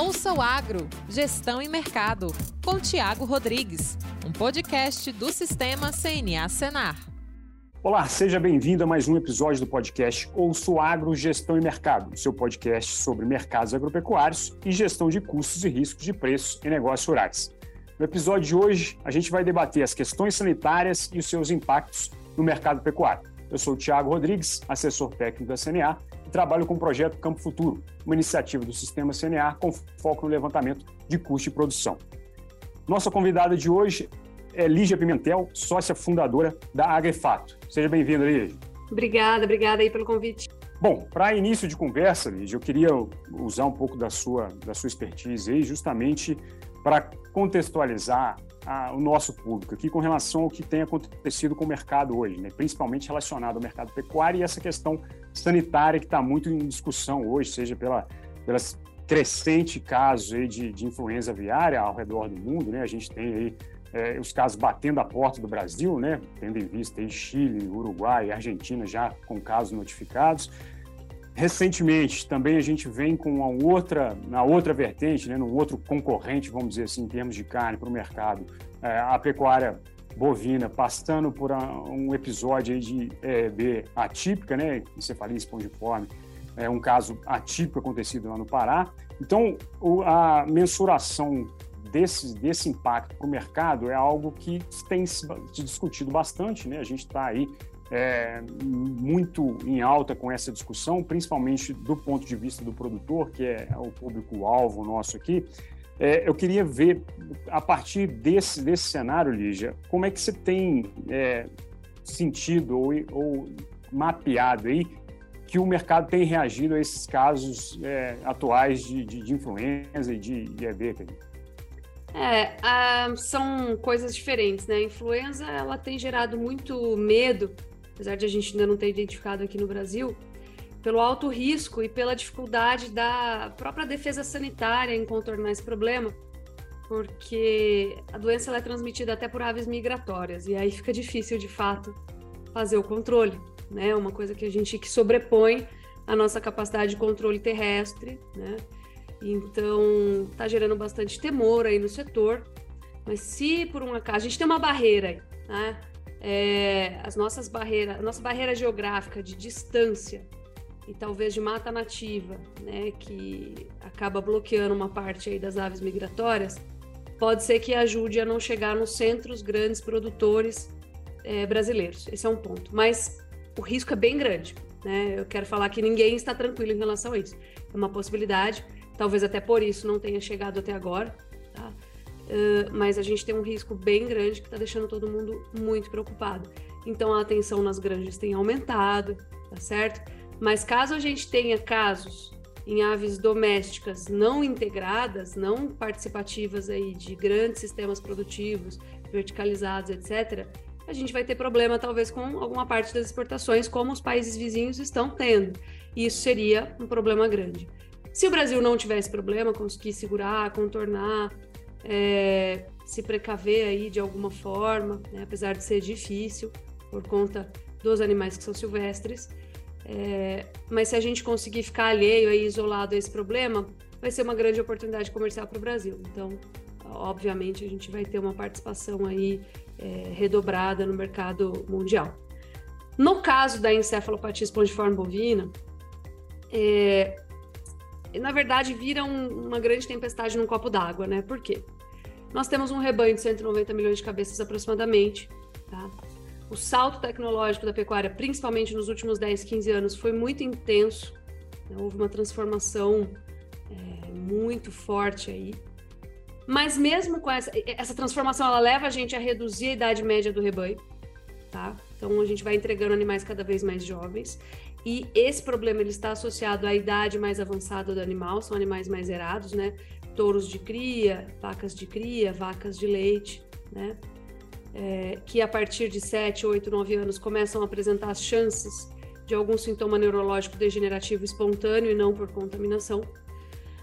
Ouça o Agro, Gestão e Mercado, com Tiago Rodrigues, um podcast do Sistema CNA Senar. Olá, seja bem-vindo a mais um episódio do podcast Ouça o Agro, Gestão e Mercado, seu podcast sobre mercados agropecuários e gestão de custos e riscos de preços em negócios rurais. No episódio de hoje, a gente vai debater as questões sanitárias e os seus impactos no mercado pecuário. Eu sou o Tiago Rodrigues, assessor técnico da CNA, e trabalho com o projeto Campo Futuro, uma iniciativa do Sistema CNA com foco no levantamento de custo de produção. Nossa convidada de hoje é Lígia Pimentel, sócia fundadora da Agrifato. Seja bem-vinda, Lígia. Obrigada, obrigada aí pelo convite. Bom, para início de conversa, Lígia, eu queria usar um pouco da sua, da sua expertise aí, justamente para contextualizar a, o nosso público aqui com relação ao que tem acontecido com o mercado hoje, né? principalmente relacionado ao mercado pecuário e essa questão sanitária que está muito em discussão hoje, seja pela, pelas crescente casos aí de, de influenza aviária ao redor do mundo, né? A gente tem aí é, os casos batendo a porta do Brasil, né? Tendo em vista aí Chile, Uruguai Argentina já com casos notificados. Recentemente, também a gente vem com uma outra, na outra vertente, né, num outro concorrente, vamos dizer assim, em termos de carne para o mercado, é, a pecuária bovina passando por um episódio de EB atípica, né, encefalia espongiforme, é um caso atípico acontecido lá no Pará. Então, a mensuração desse, desse impacto para o mercado é algo que tem se discutido bastante, né? A gente está aí é, muito em alta com essa discussão, principalmente do ponto de vista do produtor, que é o público-alvo nosso aqui. É, eu queria ver, a partir desse, desse cenário, Lígia, como é que você tem é, sentido ou, ou, mapeado aí que o mercado tem reagido a esses casos é, atuais de, de, de, influenza e de, de EB? É, ah, são coisas diferentes, né? A influenza, ela tem gerado muito medo apesar de a gente ainda não ter identificado aqui no Brasil, pelo alto risco e pela dificuldade da própria defesa sanitária em contornar esse problema, porque a doença é transmitida até por aves migratórias e aí fica difícil de fato fazer o controle, né? Uma coisa que a gente que sobrepõe a nossa capacidade de controle terrestre, né? Então, tá gerando bastante temor aí no setor. Mas se por um acaso a gente tem uma barreira aí, né? É, as nossas barreiras, a nossa barreira geográfica de distância e talvez de mata nativa, né, que acaba bloqueando uma parte aí das aves migratórias, pode ser que ajude a não chegar nos centros grandes produtores é, brasileiros. Esse é um ponto. Mas o risco é bem grande. Né? Eu quero falar que ninguém está tranquilo em relação a isso. É uma possibilidade, talvez até por isso não tenha chegado até agora. Tá? Uh, mas a gente tem um risco bem grande que está deixando todo mundo muito preocupado. Então a atenção nas granjas tem aumentado, tá certo? Mas caso a gente tenha casos em aves domésticas não integradas, não participativas aí de grandes sistemas produtivos, verticalizados, etc., a gente vai ter problema talvez com alguma parte das exportações, como os países vizinhos estão tendo. E isso seria um problema grande. Se o Brasil não tivesse problema, conseguir segurar, contornar, é, se precaver aí de alguma forma, né? apesar de ser difícil por conta dos animais que são silvestres. É, mas se a gente conseguir ficar alheio aí, isolado a esse problema, vai ser uma grande oportunidade comercial para o Brasil. Então, obviamente, a gente vai ter uma participação aí é, redobrada no mercado mundial. No caso da encefalopatia espongiforme bovina, é, na verdade, vira um, uma grande tempestade num copo d'água, né? Por quê? Nós temos um rebanho de 190 milhões de cabeças aproximadamente, tá? O salto tecnológico da pecuária, principalmente nos últimos 10, 15 anos, foi muito intenso. Né? Houve uma transformação é, muito forte aí. Mas mesmo com essa, essa transformação, ela leva a gente a reduzir a idade média do rebanho, tá? Então a gente vai entregando animais cada vez mais jovens. E esse problema ele está associado à idade mais avançada do animal, são animais mais erados, né? Touros de cria, vacas de cria, vacas de leite, né? É, que a partir de 7, 8, 9 anos começam a apresentar as chances de algum sintoma neurológico degenerativo espontâneo e não por contaminação.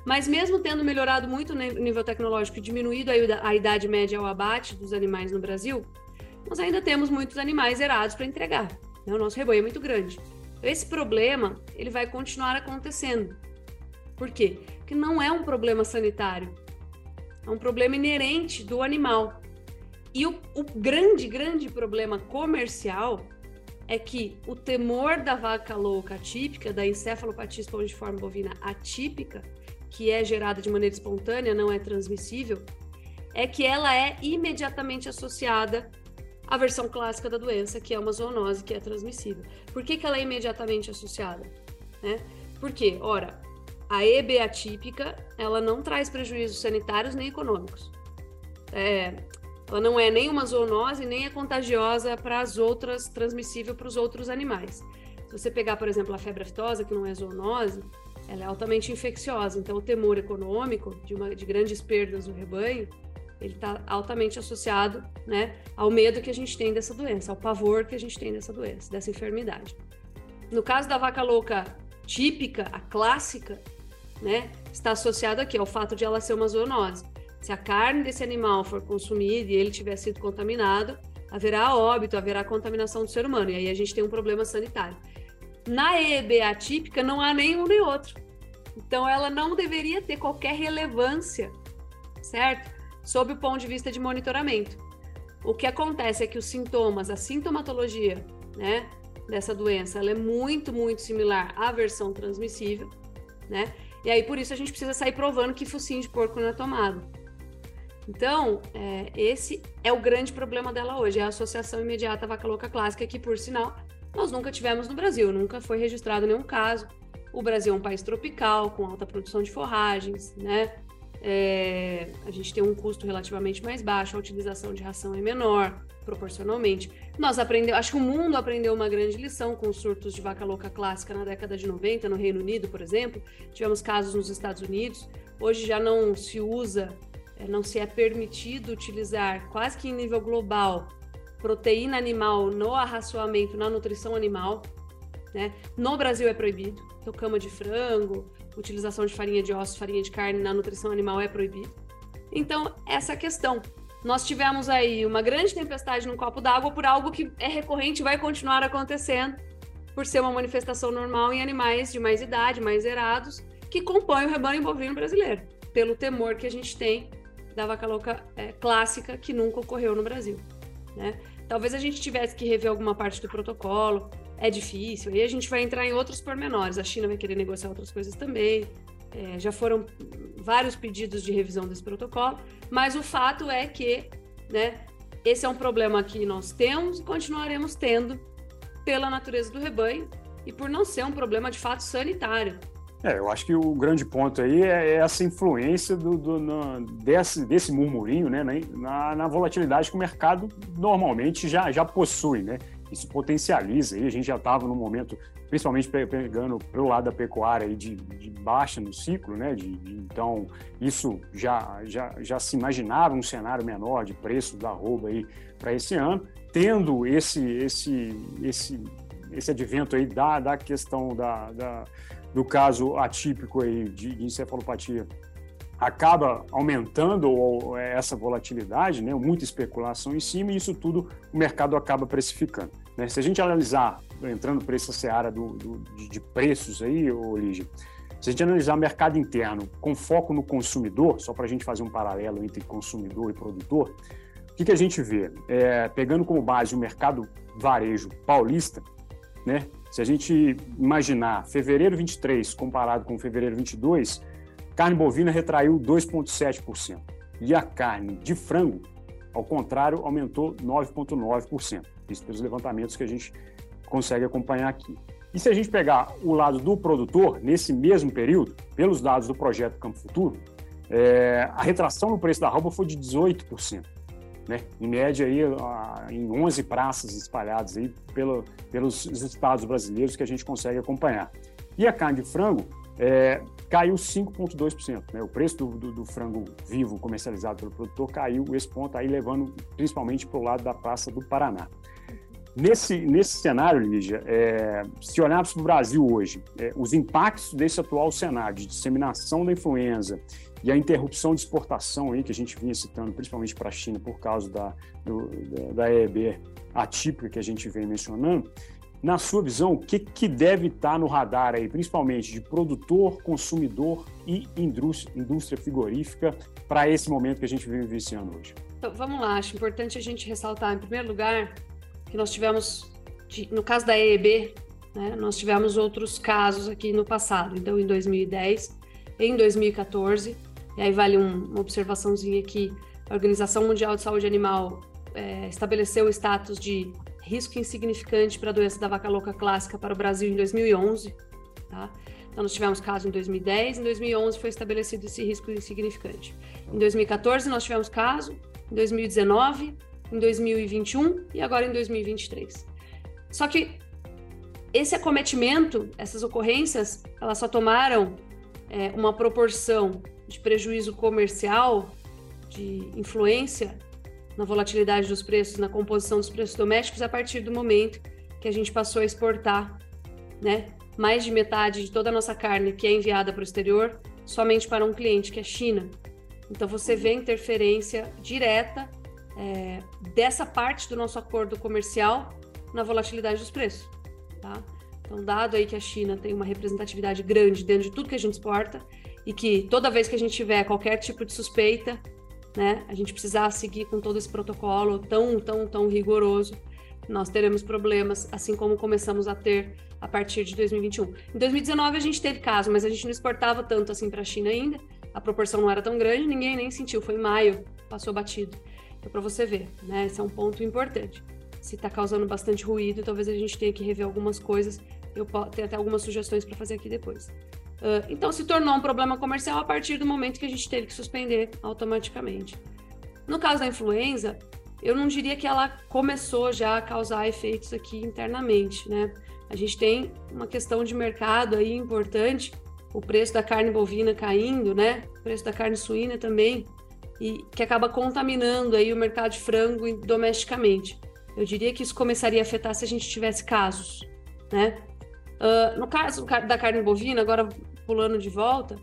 Mas mesmo tendo melhorado muito o nível tecnológico e diminuído a idade média ao abate dos animais no Brasil, nós ainda temos muitos animais erados para entregar. Né? O nosso rebanho é muito grande. Esse problema ele vai continuar acontecendo. Por quê? Porque não é um problema sanitário, é um problema inerente do animal. E o, o grande, grande problema comercial é que o temor da vaca louca atípica, da encefalopatia espongiforme bovina atípica, que é gerada de maneira espontânea, não é transmissível, é que ela é imediatamente associada à versão clássica da doença, que é uma zoonose que é transmissível. Por que, que ela é imediatamente associada? Né? Porque, ora, a EB atípica, ela não traz prejuízos sanitários nem econômicos. É, ela não é nem uma zoonose, nem é contagiosa para as outras, transmissível para os outros animais. Se você pegar, por exemplo, a febre aftosa, que não é zoonose, ela é altamente infecciosa. Então, o temor econômico de, uma, de grandes perdas no rebanho, ele está altamente associado né, ao medo que a gente tem dessa doença, ao pavor que a gente tem dessa doença, dessa enfermidade. No caso da vaca louca típica, a clássica, né, está associado aqui ao fato de ela ser uma zoonose. Se a carne desse animal for consumida e ele tiver sido contaminado, haverá óbito, haverá contaminação do ser humano. E aí a gente tem um problema sanitário. Na EBA típica não há nenhum nem outro. Então ela não deveria ter qualquer relevância, certo? Sob o ponto de vista de monitoramento. O que acontece é que os sintomas, a sintomatologia, né, dessa doença, ela é muito, muito similar à versão transmissível, né? E aí por isso a gente precisa sair provando que focinho de porco não é tomado. Então, é, esse é o grande problema dela hoje, é a associação imediata vaca louca clássica, que, por sinal, nós nunca tivemos no Brasil, nunca foi registrado nenhum caso. O Brasil é um país tropical, com alta produção de forragens, né? É, a gente tem um custo relativamente mais baixo, a utilização de ração é menor, proporcionalmente. Nós aprendemos, acho que o mundo aprendeu uma grande lição com os surtos de vaca louca clássica na década de 90, no Reino Unido, por exemplo. Tivemos casos nos Estados Unidos. Hoje já não se usa é, não se é permitido utilizar quase que em nível global proteína animal no arraçoamento, na nutrição animal. Né? No Brasil é proibido. Então, cama de frango, utilização de farinha de ossos, farinha de carne na nutrição animal é proibido. Então, essa questão. Nós tivemos aí uma grande tempestade num copo d'água por algo que é recorrente e vai continuar acontecendo, por ser uma manifestação normal em animais de mais idade, mais erados, que compõem o rebanho bovino brasileiro, pelo temor que a gente tem da vaca louca é, clássica que nunca ocorreu no Brasil. Né? Talvez a gente tivesse que rever alguma parte do protocolo, é difícil, aí a gente vai entrar em outros pormenores. A China vai querer negociar outras coisas também. É, já foram vários pedidos de revisão desse protocolo, mas o fato é que né, esse é um problema que nós temos e continuaremos tendo pela natureza do rebanho e por não ser um problema de fato sanitário. É, eu acho que o grande ponto aí é, é essa influência do, do desse, desse murmurinho né, na, na, volatilidade que o mercado normalmente já, já possui. Né? Isso potencializa. Aí a gente já estava no momento, principalmente pegando pelo lado da pecuária, de, de baixa no ciclo, né? De, de, então, isso já, já, já se imaginava um cenário menor de preço da arroba para esse ano. Tendo esse, esse, esse, esse advento aí da, da questão da, da do caso atípico aí de, encefalopatia acaba aumentando essa volatilidade, né, muita especulação em cima, e isso tudo o mercado acaba precificando. Né? Se a gente analisar, entrando para essa seara do, do, de preços aí, Lígia, se a gente analisar o mercado interno com foco no consumidor, só para a gente fazer um paralelo entre consumidor e produtor, o que, que a gente vê? É, pegando como base o mercado varejo paulista, né, se a gente imaginar fevereiro 23 comparado com fevereiro 22, carne bovina retraiu 2,7%. E a carne de frango, ao contrário, aumentou 9,9%. Isso pelos levantamentos que a gente consegue acompanhar aqui. E se a gente pegar o lado do produtor, nesse mesmo período, pelos dados do projeto Campo Futuro, é, a retração no preço da roupa foi de 18% né? em média aí, em 11 praças espalhadas aí pelo, pelos estados brasileiros que a gente consegue acompanhar. E a carne de frango é, caiu 5,2%. Né? O preço do, do, do, frango vivo comercializado pelo produtor caiu esse ponto aí, levando principalmente para o lado da praça do Paraná. Nesse, nesse cenário, Lígia, é, se olharmos para o Brasil hoje, é, os impactos desse atual cenário de disseminação da influenza e a interrupção de exportação aí, que a gente vinha citando, principalmente para a China, por causa da, do, da, da EB atípica que a gente vem mencionando, na sua visão, o que, que deve estar no radar aí, principalmente de produtor, consumidor e indústria frigorífica para esse momento que a gente vive vivenciando hoje? Então, vamos lá, acho importante a gente ressaltar, em primeiro lugar, que nós tivemos, no caso da EEB, né, nós tivemos outros casos aqui no passado, então em 2010, em 2014, e aí vale um, uma observaçãozinha aqui, a Organização Mundial de Saúde Animal é, estabeleceu o status de risco insignificante para a doença da vaca louca clássica para o Brasil em 2011, tá? Então, nós tivemos caso em 2010, em 2011 foi estabelecido esse risco insignificante. Em 2014, nós tivemos caso, em 2019, em 2021 e agora em 2023. Só que esse acometimento, essas ocorrências, elas só tomaram é, uma proporção de prejuízo comercial, de influência na volatilidade dos preços, na composição dos preços domésticos, a partir do momento que a gente passou a exportar, né, mais de metade de toda a nossa carne que é enviada para o exterior, somente para um cliente, que é a China. Então você vê interferência direta é, dessa parte do nosso acordo comercial na volatilidade dos preços. Tá? Então, dado aí que a China tem uma representatividade grande dentro de tudo que a gente exporta e que toda vez que a gente tiver qualquer tipo de suspeita, né, a gente precisar seguir com todo esse protocolo tão, tão, tão rigoroso, nós teremos problemas, assim como começamos a ter a partir de 2021. Em 2019 a gente teve caso, mas a gente não exportava tanto assim para a China ainda, a proporção não era tão grande, ninguém nem sentiu, foi em maio, passou batido. Para você ver, né, esse é um ponto importante. Se está causando bastante ruído, talvez a gente tenha que rever algumas coisas. Eu tenho até algumas sugestões para fazer aqui depois. Uh, então, se tornou um problema comercial a partir do momento que a gente teve que suspender automaticamente. No caso da influenza, eu não diria que ela começou já a causar efeitos aqui internamente, né? A gente tem uma questão de mercado aí importante, o preço da carne bovina caindo, né? O preço da carne suína também, e que acaba contaminando aí o mercado de frango domesticamente. Eu diria que isso começaria a afetar se a gente tivesse casos, né? Uh, no caso da carne bovina, agora pulando de volta,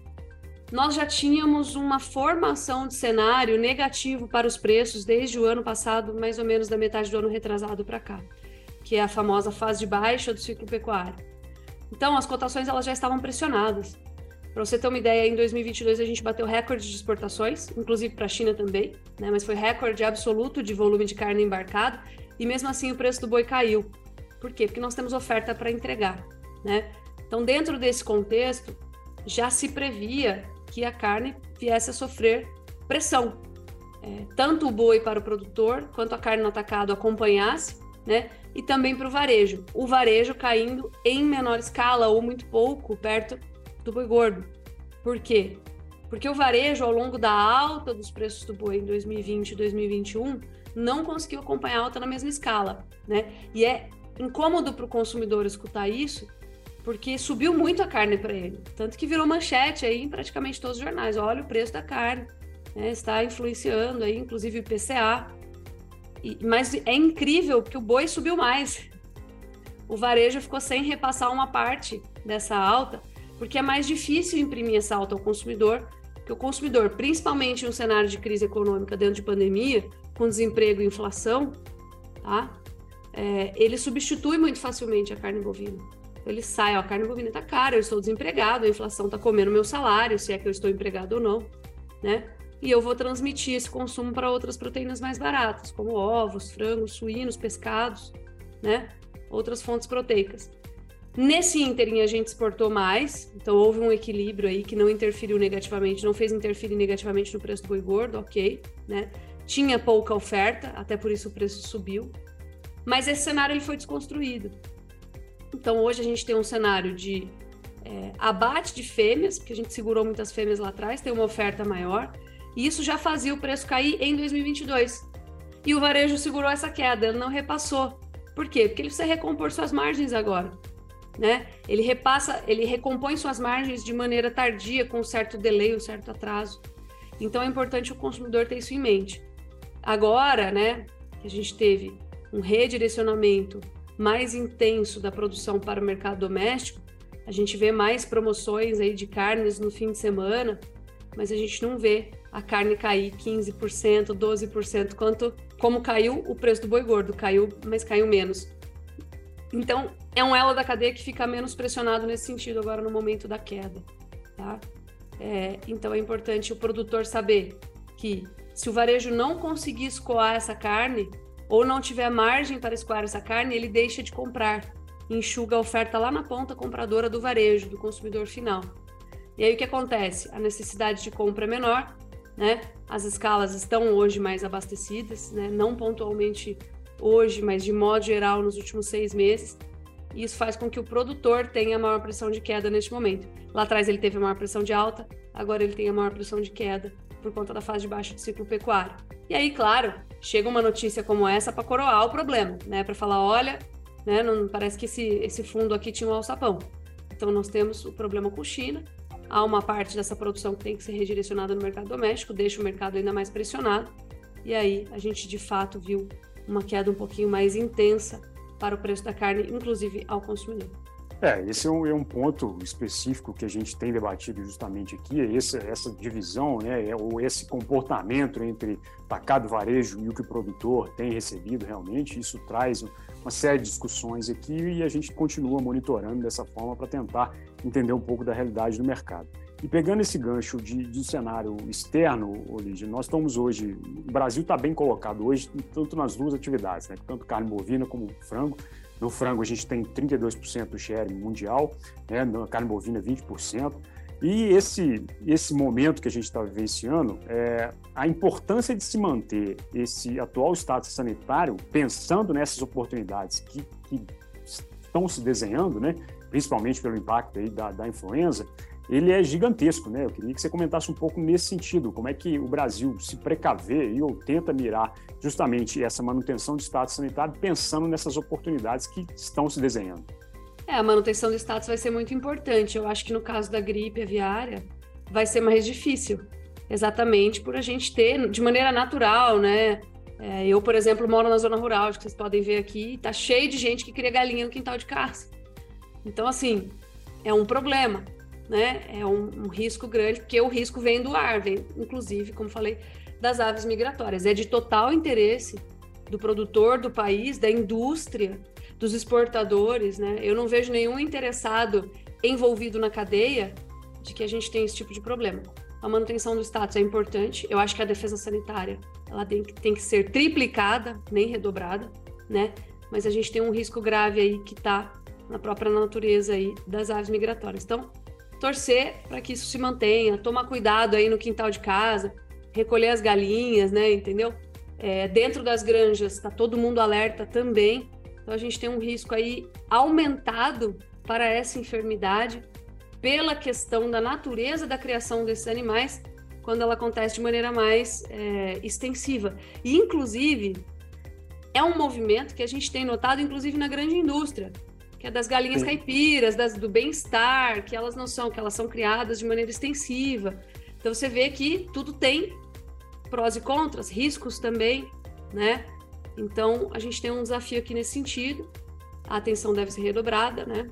nós já tínhamos uma formação de cenário negativo para os preços desde o ano passado, mais ou menos da metade do ano retrasado para cá, que é a famosa fase de baixa do ciclo pecuário. Então, as cotações elas já estavam pressionadas. Para você ter uma ideia, em 2022 a gente bateu recorde de exportações, inclusive para a China também, né? mas foi recorde absoluto de volume de carne embarcado, e mesmo assim o preço do boi caiu. Por quê? Porque nós temos oferta para entregar. Né? Então, dentro desse contexto, já se previa que a carne viesse a sofrer pressão. É, tanto o boi para o produtor, quanto a carne no atacado acompanhasse, né? E também para o varejo. O varejo caindo em menor escala ou muito pouco perto do boi gordo. Por quê? Porque o varejo, ao longo da alta dos preços do boi em 2020 e 2021, não conseguiu acompanhar a alta na mesma escala, né? E é incômodo para o consumidor escutar isso, porque subiu muito a carne para ele. Tanto que virou manchete aí em praticamente todos os jornais. Olha o preço da carne, né? está influenciando aí, inclusive o IPCA. E, mas é incrível que o boi subiu mais. O varejo ficou sem repassar uma parte dessa alta, porque é mais difícil imprimir essa alta ao consumidor, porque o consumidor, principalmente em um cenário de crise econômica dentro de pandemia, com desemprego e inflação, tá? É, ele substitui muito facilmente a carne bovina ele sai, ó, a carne bovina tá cara, eu estou desempregado, a inflação tá comendo meu salário, se é que eu estou empregado ou não, né? E eu vou transmitir esse consumo para outras proteínas mais baratas, como ovos, frangos, suínos, pescados, né? Outras fontes proteicas. Nesse ínterim a gente exportou mais, então houve um equilíbrio aí que não interferiu negativamente, não fez interferir negativamente no preço do boi gordo, ok, né? Tinha pouca oferta, até por isso o preço subiu. Mas esse cenário ele foi desconstruído. Então, hoje a gente tem um cenário de é, abate de fêmeas, porque a gente segurou muitas fêmeas lá atrás, tem uma oferta maior, e isso já fazia o preço cair em 2022. E o varejo segurou essa queda, ele não repassou. Por quê? Porque ele precisa recompor suas margens agora. Né? Ele repassa, ele recompõe suas margens de maneira tardia, com um certo delay, um certo atraso. Então é importante o consumidor ter isso em mente. Agora, né, que a gente teve um redirecionamento mais intenso da produção para o mercado doméstico, a gente vê mais promoções aí de carnes no fim de semana, mas a gente não vê a carne cair 15%, 12%, quanto como caiu o preço do boi gordo, caiu, mas caiu menos. Então, é um elo da cadeia que fica menos pressionado nesse sentido agora no momento da queda, tá? É, então, é importante o produtor saber que se o varejo não conseguir escoar essa carne, ou não tiver margem para escoar essa carne, ele deixa de comprar, enxuga a oferta lá na ponta compradora do varejo, do consumidor final. E aí o que acontece? A necessidade de compra é menor, né? As escalas estão hoje mais abastecidas, né? Não pontualmente hoje, mas de modo geral nos últimos seis meses. E isso faz com que o produtor tenha maior pressão de queda neste momento. Lá atrás ele teve a maior pressão de alta, agora ele tem a maior pressão de queda por conta da fase de baixo do ciclo pecuário. E aí, claro, chega uma notícia como essa para coroar o problema, né? Para falar, olha, né, não parece que esse, esse fundo aqui tinha um alçapão. Então nós temos o problema com China, há uma parte dessa produção que tem que ser redirecionada no mercado doméstico, deixa o mercado ainda mais pressionado. E aí a gente de fato viu uma queda um pouquinho mais intensa para o preço da carne, inclusive ao consumidor. É, esse é um, é um, ponto específico que a gente tem debatido justamente aqui, é essa, essa divisão, né, é, ou esse comportamento entre tacado varejo e o que o produtor tem recebido realmente, isso traz uma série de discussões aqui e a gente continua monitorando dessa forma para tentar entender um pouco da realidade do mercado. E pegando esse gancho de, de cenário externo, Olívia, nós estamos hoje, o Brasil está bem colocado hoje, tanto nas duas atividades, né, tanto carne bovina como frango, no frango, a gente tem 32% do share mundial, né? na carne bovina, 20%. E esse, esse momento que a gente está vivenciando, é, a importância de se manter esse atual status sanitário, pensando nessas oportunidades que, que estão se desenhando, né? principalmente pelo impacto aí da, da influenza, ele é gigantesco, né? Eu queria que você comentasse um pouco nesse sentido, como é que o Brasil se precaver e ou tenta mirar justamente essa manutenção de status sanitário pensando nessas oportunidades que estão se desenhando. É, a manutenção do status vai ser muito importante. Eu acho que no caso da gripe aviária vai ser mais difícil, exatamente por a gente ter de maneira natural, né? É, eu, por exemplo, moro na zona rural, acho que vocês podem ver aqui, tá cheio de gente que cria galinha no quintal de casa. Então, assim, é um problema né? É um, um, risco grande, porque o risco vem do ar, vem, inclusive, como falei, das aves migratórias. É de total interesse do produtor do país, da indústria, dos exportadores, né? Eu não vejo nenhum interessado envolvido na cadeia de que a gente tem esse tipo de problema. A manutenção do status é importante. Eu acho que a defesa sanitária ela tem, tem que ser triplicada, nem redobrada, né? Mas a gente tem um risco grave aí que está na própria natureza aí das aves migratórias. Então, torcer para que isso se mantenha, tomar cuidado aí no quintal de casa, recolher as galinhas, né? Entendeu? É, dentro das granjas está todo mundo alerta também. Então a gente tem um risco aí aumentado para essa enfermidade pela questão da natureza da criação desses animais quando ela acontece de maneira mais é, extensiva. E, inclusive, é um movimento que a gente tem notado, inclusive, na grande indústria que é das galinhas Sim. caipiras, das, do bem-estar, que elas não são, que elas são criadas de maneira extensiva. Então você vê que tudo tem prós e contras, riscos também, né? Então a gente tem um desafio aqui nesse sentido. A atenção deve ser redobrada, né?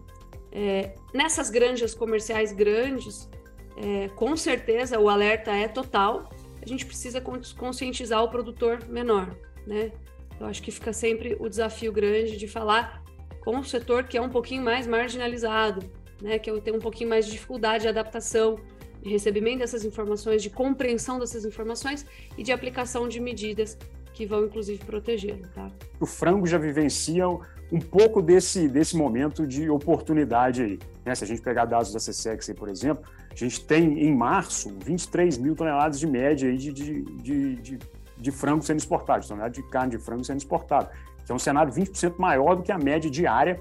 É, nessas granjas comerciais grandes, é, com certeza o alerta é total. A gente precisa conscientizar o produtor menor, né? Eu acho que fica sempre o desafio grande de falar com o setor que é um pouquinho mais marginalizado, né, que tem um pouquinho mais de dificuldade de adaptação, de recebimento dessas informações, de compreensão dessas informações e de aplicação de medidas que vão inclusive protegê-lo, tá? O frango já vivencia um pouco desse, desse momento de oportunidade aí. Né? Se a gente pegar dados da CSEX, por exemplo, a gente tem em março 23 mil toneladas de média aí de, de, de, de, de frango sendo exportado, tonelada de carne de frango sendo exportado que é um cenário 20% maior do que a média diária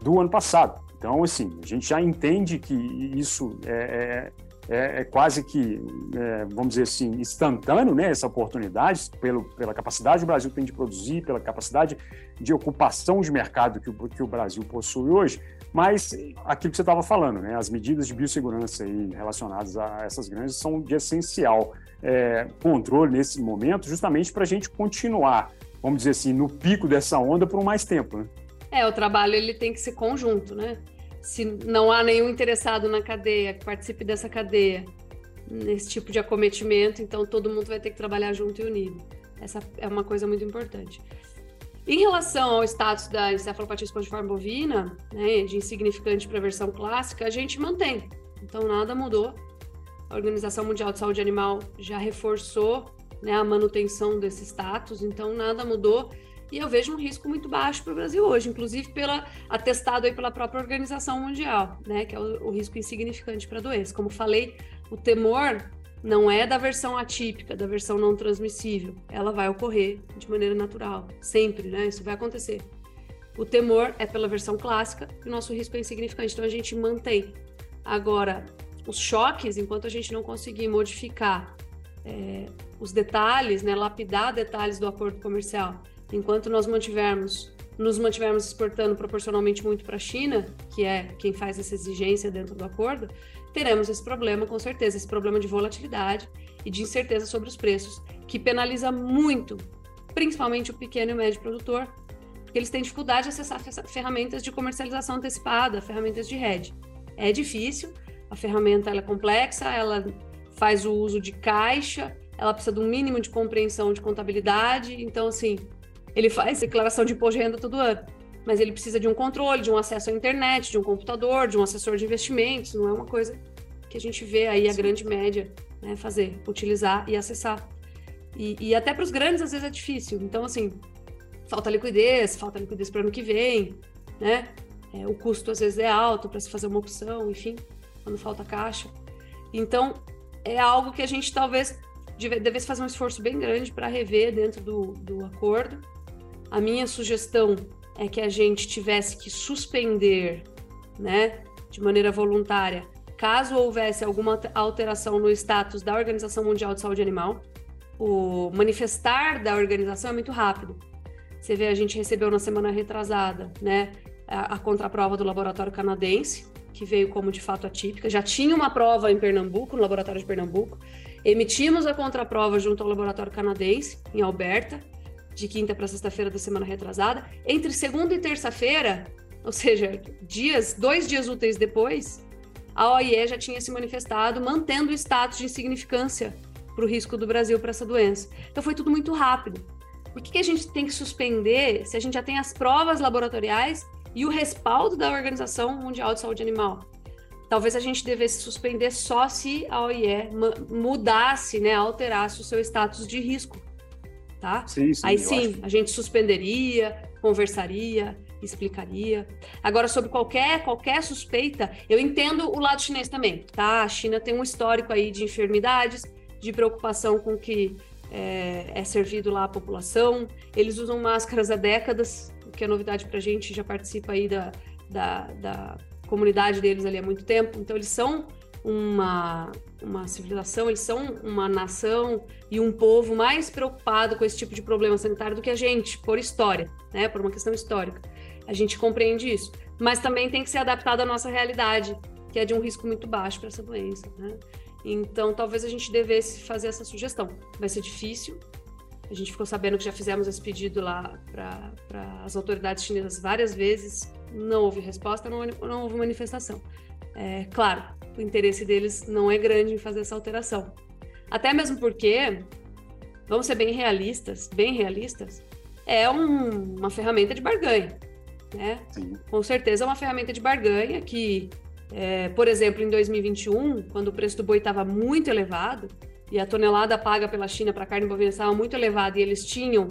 do ano passado. Então, assim, a gente já entende que isso é, é, é, é quase que, é, vamos dizer assim, instantâneo, né, essa oportunidade, pelo, pela capacidade que o Brasil tem de produzir, pela capacidade de ocupação de mercado que o, que o Brasil possui hoje, mas aquilo que você estava falando, né, as medidas de biossegurança aí relacionadas a essas grandes são de essencial é, controle nesse momento, justamente para a gente continuar vamos dizer assim, no pico dessa onda por mais tempo, né? É, o trabalho ele tem que ser conjunto, né? Se não há nenhum interessado na cadeia que participe dessa cadeia, nesse tipo de acometimento, então todo mundo vai ter que trabalhar junto e unido. Essa é uma coisa muito importante. Em relação ao status da encefalopatia espongiforme bovina, né, de insignificante para a versão clássica, a gente mantém. Então, nada mudou. A Organização Mundial de Saúde Animal já reforçou né, a manutenção desse status, então nada mudou. E eu vejo um risco muito baixo para o Brasil hoje, inclusive pela, atestado aí pela própria Organização Mundial, né, que é o, o risco insignificante para a doença. Como falei, o temor não é da versão atípica, da versão não transmissível. Ela vai ocorrer de maneira natural, sempre, né? Isso vai acontecer. O temor é pela versão clássica e o nosso risco é insignificante, então a gente mantém. Agora, os choques, enquanto a gente não conseguir modificar é, os detalhes, né, lapidar detalhes do acordo comercial, enquanto nós mantivermos nos mantivermos exportando proporcionalmente muito para a China, que é quem faz essa exigência dentro do acordo, teremos esse problema, com certeza, esse problema de volatilidade e de incerteza sobre os preços, que penaliza muito, principalmente o pequeno e médio produtor, porque eles têm dificuldade de acessar ferramentas de comercialização antecipada, ferramentas de hedge. É difícil, a ferramenta é complexa, ela faz o uso de caixa, ela precisa de um mínimo de compreensão de contabilidade, então, assim, ele faz declaração de imposto de renda todo ano mas ele precisa de um controle, de um acesso à internet, de um computador, de um assessor de investimentos. Não é uma coisa que a gente vê aí a grande média né, fazer, utilizar e acessar. E, e até para os grandes às vezes é difícil. Então, assim, falta liquidez, falta liquidez para ano que vem, né? É, o custo às vezes é alto para se fazer uma opção, enfim, quando falta caixa. Então, é algo que a gente talvez devesse fazer um esforço bem grande para rever dentro do, do acordo. A minha sugestão é que a gente tivesse que suspender, né, de maneira voluntária, caso houvesse alguma alteração no status da Organização Mundial de Saúde Animal. O manifestar da organização é muito rápido. Você vê, a gente recebeu na semana retrasada, né, a, a contraprova do laboratório canadense, que veio como de fato atípica. Já tinha uma prova em Pernambuco, no laboratório de Pernambuco. Emitimos a contraprova junto ao laboratório canadense, em Alberta, de quinta para sexta-feira da semana retrasada. Entre segunda e terça-feira, ou seja, dias, dois dias úteis depois, a OIE já tinha se manifestado, mantendo o status de insignificância para o risco do Brasil para essa doença. Então foi tudo muito rápido. Por que, que a gente tem que suspender se a gente já tem as provas laboratoriais e o respaldo da Organização Mundial de Saúde Animal? Talvez a gente devesse suspender só se a OIE mudasse, né, alterasse o seu status de risco tá? Sim, sim, Aí sim, acho... a gente suspenderia, conversaria, explicaria. Agora, sobre qualquer, qualquer suspeita, eu entendo o lado chinês também, tá? A China tem um histórico aí de enfermidades, de preocupação com que é, é servido lá à população. Eles usam máscaras há décadas, o que é novidade para a gente, já participa aí da, da, da comunidade deles ali há muito tempo. Então, eles são uma, uma civilização, eles são uma nação e um povo mais preocupado com esse tipo de problema sanitário do que a gente, por história, né? Por uma questão histórica. A gente compreende isso. Mas também tem que ser adaptado à nossa realidade, que é de um risco muito baixo para essa doença, né? Então, talvez a gente devesse fazer essa sugestão. Vai ser difícil. A gente ficou sabendo que já fizemos esse pedido lá para as autoridades chinesas várias vezes. Não houve resposta, não, não houve manifestação. É, claro, o interesse deles não é grande em fazer essa alteração. Até mesmo porque, vamos ser bem realistas, bem realistas, é um, uma ferramenta de barganha. Né? Com certeza é uma ferramenta de barganha que, é, por exemplo, em 2021, quando o preço do boi estava muito elevado e a tonelada paga pela China para carne bovina estava muito elevada e eles tinham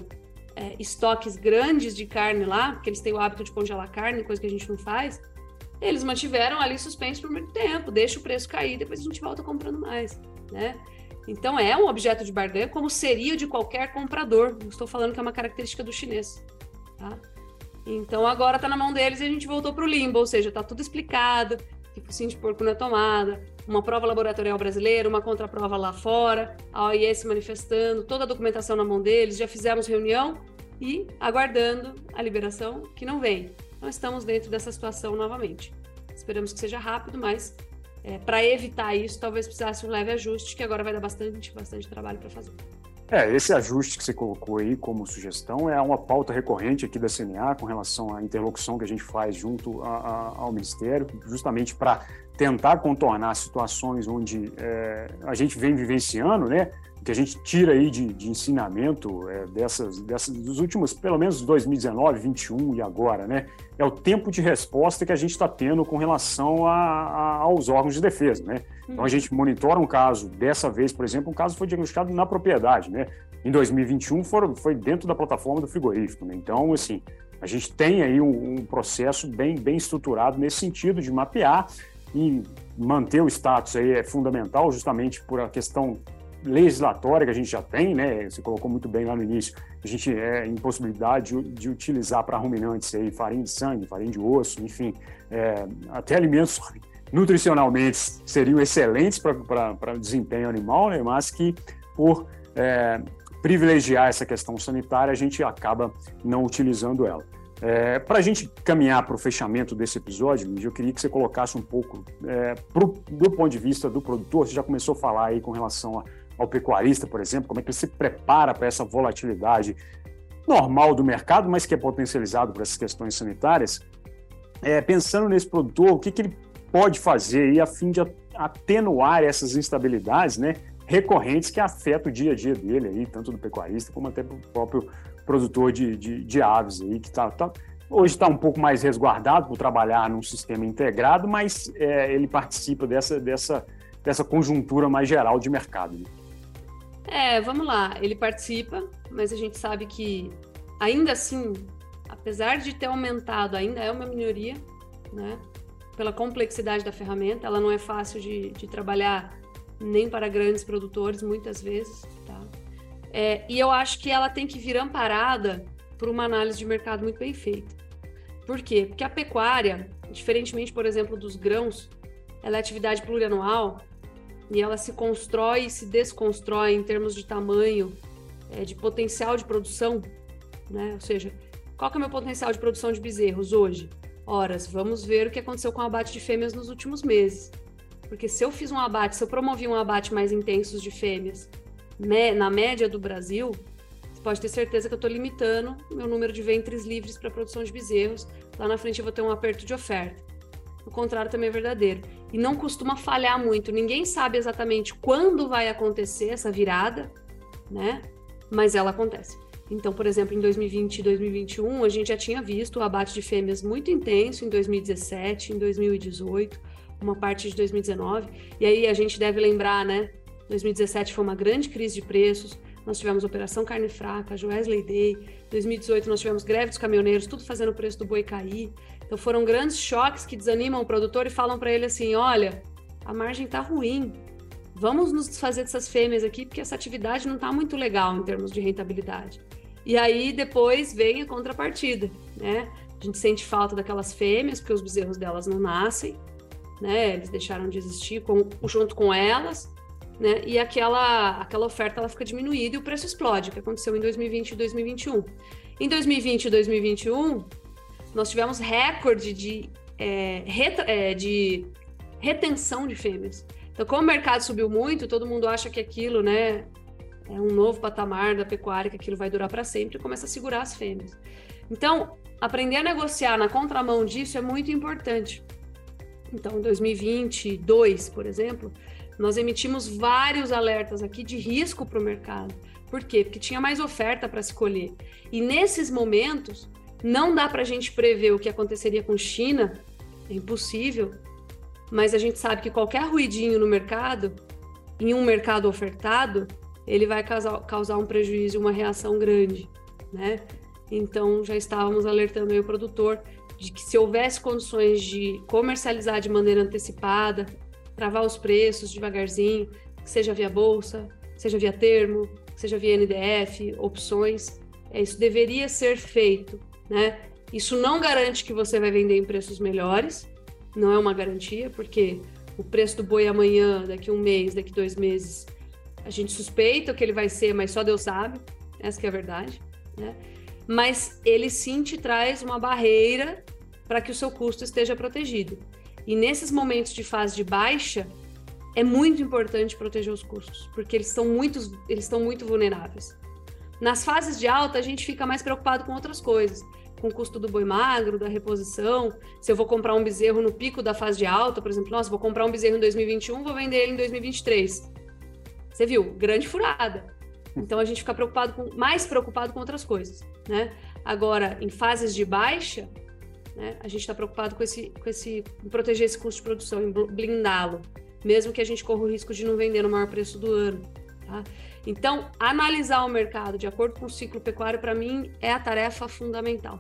é, estoques grandes de carne lá, porque eles têm o hábito de congelar carne, coisa que a gente não faz, eles mantiveram ali suspenso por muito tempo, deixa o preço cair, depois a gente volta comprando mais, né? Então é um objeto de barganha como seria de qualquer comprador. Não estou falando que é uma característica do chinês, tá? Então agora está na mão deles e a gente voltou para o limbo, ou seja, está tudo explicado, que focinho de porco na tomada, uma prova laboratorial brasileira, uma contraprova lá fora, a OIE se manifestando, toda a documentação na mão deles, já fizemos reunião e aguardando a liberação que não vem nós estamos dentro dessa situação novamente. Esperamos que seja rápido, mas é, para evitar isso, talvez precisasse um leve ajuste, que agora vai dar bastante, bastante trabalho para fazer. É, esse ajuste que você colocou aí como sugestão é uma pauta recorrente aqui da CNA com relação à interlocução que a gente faz junto a, a, ao Ministério, justamente para tentar contornar situações onde é, a gente vem vivenciando, né? que a gente tira aí de, de ensinamento é, dessas, dessas, dos últimos, pelo menos 2019, 21 e agora, né? É o tempo de resposta que a gente está tendo com relação a, a, aos órgãos de defesa, né? Então a gente monitora um caso, dessa vez, por exemplo, um caso foi diagnosticado na propriedade, né? Em 2021 foram, foi dentro da plataforma do frigorífico, né? Então, assim, a gente tem aí um, um processo bem, bem estruturado nesse sentido de mapear e manter o status aí é fundamental justamente por a questão legislatória que a gente já tem, né? Você colocou muito bem lá no início. A gente é impossibilidade de, utilizar para ruminantes aí farinha de sangue, farinha de osso, enfim, é, até alimentos nutricionalmente seriam excelentes para desempenho animal, né? Mas que por é, privilegiar essa questão sanitária a gente acaba não utilizando ela. É, para a gente caminhar para o fechamento desse episódio, eu queria que você colocasse um pouco, é, pro, do ponto de vista do produtor, você já começou a falar aí com relação a ao pecuarista, por exemplo, como é que ele se prepara para essa volatilidade normal do mercado, mas que é potencializado por essas questões sanitárias. É, pensando nesse produtor, o que, que ele pode fazer aí a fim de atenuar essas instabilidades, né, recorrentes que afetam o dia a dia dele aí, tanto do pecuarista como até do próprio produtor de, de, de aves aí, que tá, tá hoje está um pouco mais resguardado por trabalhar num sistema integrado, mas é, ele participa dessa, dessa, dessa conjuntura mais geral de mercado. Né? É, vamos lá. Ele participa, mas a gente sabe que ainda assim, apesar de ter aumentado, ainda é uma minoria, né? Pela complexidade da ferramenta, ela não é fácil de, de trabalhar nem para grandes produtores, muitas vezes, tá? É, e eu acho que ela tem que vir amparada por uma análise de mercado muito bem feita. Por quê? Porque a pecuária, diferentemente, por exemplo, dos grãos, ela é atividade plurianual, e ela se constrói e se desconstrói em termos de tamanho, é, de potencial de produção, né? Ou seja, qual que é o meu potencial de produção de bezerros hoje? Horas, vamos ver o que aconteceu com o abate de fêmeas nos últimos meses. Porque se eu fiz um abate, se eu promovi um abate mais intenso de fêmeas na média do Brasil, você pode ter certeza que eu estou limitando meu número de ventres livres para produção de bezerros. Lá na frente eu vou ter um aperto de oferta. O contrário também é verdadeiro e não costuma falhar muito. Ninguém sabe exatamente quando vai acontecer essa virada, né? Mas ela acontece. Então, por exemplo, em 2020 e 2021, a gente já tinha visto o abate de fêmeas muito intenso em 2017, em 2018, uma parte de 2019. E aí a gente deve lembrar, né? 2017 foi uma grande crise de preços. Nós tivemos Operação Carne Fraca, Wesley Day. 2018 nós tivemos greve dos caminhoneiros, tudo fazendo o preço do boi cair. Então foram grandes choques que desanimam o produtor e falam para ele assim: olha, a margem está ruim. Vamos nos desfazer dessas fêmeas aqui, porque essa atividade não está muito legal em termos de rentabilidade. E aí depois vem a contrapartida, né? A gente sente falta daquelas fêmeas, porque os bezerros delas não nascem, né? Eles deixaram de existir com, junto com elas, né? E aquela, aquela oferta ela fica diminuída e o preço explode, que aconteceu em 2020 e 2021. Em 2020 e 2021, nós tivemos recorde de, é, é, de retenção de fêmeas. Então, como o mercado subiu muito, todo mundo acha que aquilo, né, é um novo patamar da pecuária, que aquilo vai durar para sempre, e começa a segurar as fêmeas. Então, aprender a negociar na contramão disso é muito importante. Então, em 2022, por exemplo, nós emitimos vários alertas aqui de risco para o mercado. Por quê? Porque tinha mais oferta para se colher. E nesses momentos, não dá para a gente prever o que aconteceria com China, é impossível, mas a gente sabe que qualquer ruidinho no mercado, em um mercado ofertado, ele vai causar, causar um prejuízo e uma reação grande, né? Então já estávamos alertando o produtor de que se houvesse condições de comercializar de maneira antecipada, travar os preços devagarzinho, seja via bolsa, seja via termo, seja via NDF, opções, é, isso deveria ser feito né? Isso não garante que você vai vender em preços melhores, não é uma garantia, porque o preço do boi amanhã, daqui um mês, daqui dois meses, a gente suspeita que ele vai ser, mas só Deus sabe, essa que é a verdade, né? Mas ele sim te traz uma barreira para que o seu custo esteja protegido. E nesses momentos de fase de baixa, é muito importante proteger os custos, porque eles estão muito, eles estão muito vulneráveis. Nas fases de alta, a gente fica mais preocupado com outras coisas com o custo do boi magro, da reposição, se eu vou comprar um bezerro no pico da fase de alta, por exemplo, nossa, vou comprar um bezerro em 2021, vou vender ele em 2023. Você viu? Grande furada. Então a gente fica preocupado com, mais preocupado com outras coisas, né? Agora, em fases de baixa, né, a gente está preocupado com esse, com esse, em proteger esse custo de produção, em blindá-lo, mesmo que a gente corra o risco de não vender no maior preço do ano. Tá? Então, analisar o mercado de acordo com o ciclo pecuário, para mim, é a tarefa fundamental.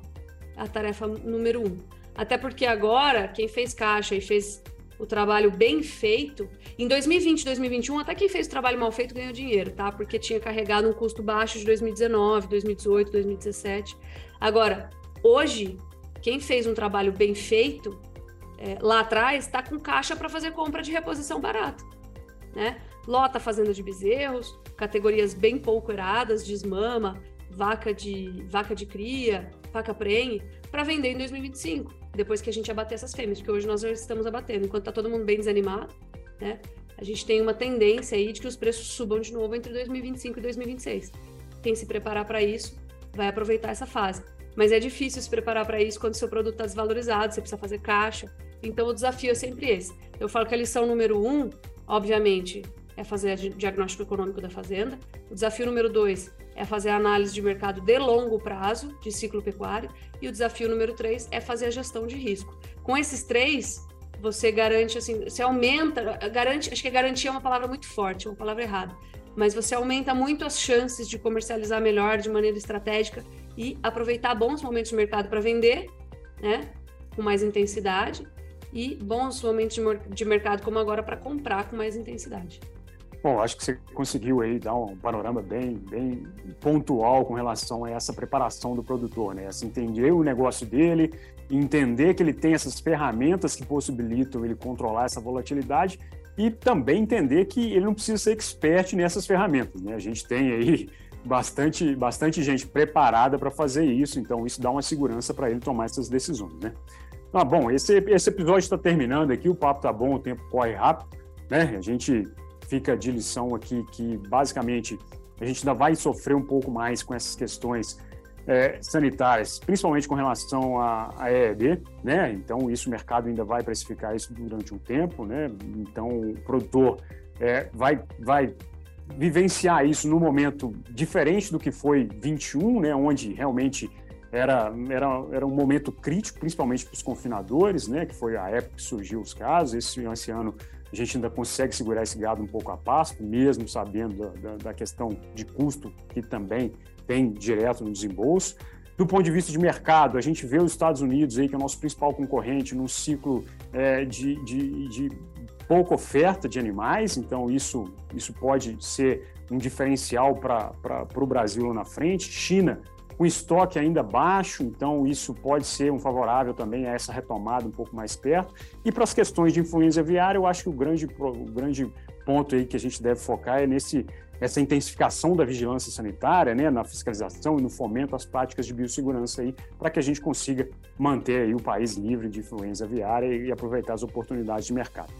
É a tarefa número um. Até porque agora, quem fez caixa e fez o trabalho bem feito, em 2020, 2021, até quem fez o trabalho mal feito ganhou dinheiro, tá? Porque tinha carregado um custo baixo de 2019, 2018, 2017. Agora, hoje, quem fez um trabalho bem feito é, lá atrás está com caixa para fazer compra de reposição barata, né? Lota fazenda de bezerros, categorias bem pouco eradas, desmama, vaca de vaca de cria, vaca prenhe, para vender em 2025, depois que a gente abater essas fêmeas, porque hoje nós já estamos abatendo, enquanto está todo mundo bem desanimado, né? A gente tem uma tendência aí de que os preços subam de novo entre 2025 e 2026. Quem se preparar para isso vai aproveitar essa fase. Mas é difícil se preparar para isso quando seu produto está desvalorizado, você precisa fazer caixa. Então o desafio é sempre esse. Eu falo que a lição número um, obviamente, é fazer o diagnóstico econômico da fazenda. O desafio número dois é fazer a análise de mercado de longo prazo, de ciclo pecuário. E o desafio número três é fazer a gestão de risco. Com esses três, você garante, assim, você aumenta, garante, acho que garantia é uma palavra muito forte, é uma palavra errada, mas você aumenta muito as chances de comercializar melhor, de maneira estratégica e aproveitar bons momentos de mercado para vender, né, com mais intensidade, e bons momentos de, mercado como agora para comprar com mais intensidade. Bom, acho que você conseguiu aí dar um panorama bem, bem pontual com relação a essa preparação do produtor, né? Assim, entender o negócio dele, entender que ele tem essas ferramentas que possibilitam ele controlar essa volatilidade e também entender que ele não precisa ser expert nessas ferramentas, né? A gente tem aí bastante, bastante gente preparada para fazer isso, então isso dá uma segurança para ele tomar essas decisões, né? Ah, bom, esse, esse episódio está terminando aqui, o papo tá bom, o tempo corre rápido, né? A gente fica de lição aqui que, basicamente, a gente ainda vai sofrer um pouco mais com essas questões é, sanitárias, principalmente com relação à, à EED, né? Então, isso o mercado ainda vai precificar isso durante um tempo, né? Então, o produtor é, vai, vai vivenciar isso num momento diferente do que foi 21, né? Onde realmente era, era, era um momento crítico, principalmente para os confinadores, né? Que foi a época que surgiu os casos. Esse, esse ano a gente ainda consegue segurar esse gado um pouco a pasto, mesmo sabendo da, da questão de custo que também tem direto no desembolso. Do ponto de vista de mercado, a gente vê os Estados Unidos aí, que é o nosso principal concorrente, num ciclo é, de, de, de, pouca oferta de animais, então isso, isso pode ser um diferencial para o Brasil lá na frente. China com estoque ainda baixo, então isso pode ser um favorável também a essa retomada um pouco mais perto. E para as questões de influenza aviária, eu acho que o grande, o grande ponto aí que a gente deve focar é nesse essa intensificação da vigilância sanitária, né, na fiscalização e no fomento às práticas de biossegurança aí, para que a gente consiga manter aí o país livre de influenza aviária e aproveitar as oportunidades de mercado.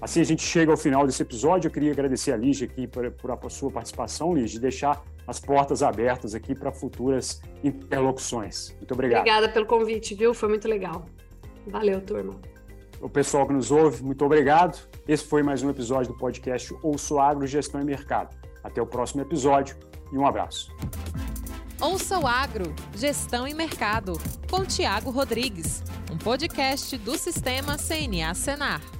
Assim a gente chega ao final desse episódio. Eu queria agradecer a Lígia aqui por, por a sua participação, Lígia, de deixar as portas abertas aqui para futuras interlocuções. Muito obrigado. Obrigada pelo convite, viu? Foi muito legal. Valeu, turma. O pessoal que nos ouve, muito obrigado. Esse foi mais um episódio do podcast Ouço Agro, Gestão e Mercado. Até o próximo episódio e um abraço. Ouça o Agro, Gestão e Mercado, com Tiago Rodrigues, um podcast do Sistema CNA Senar.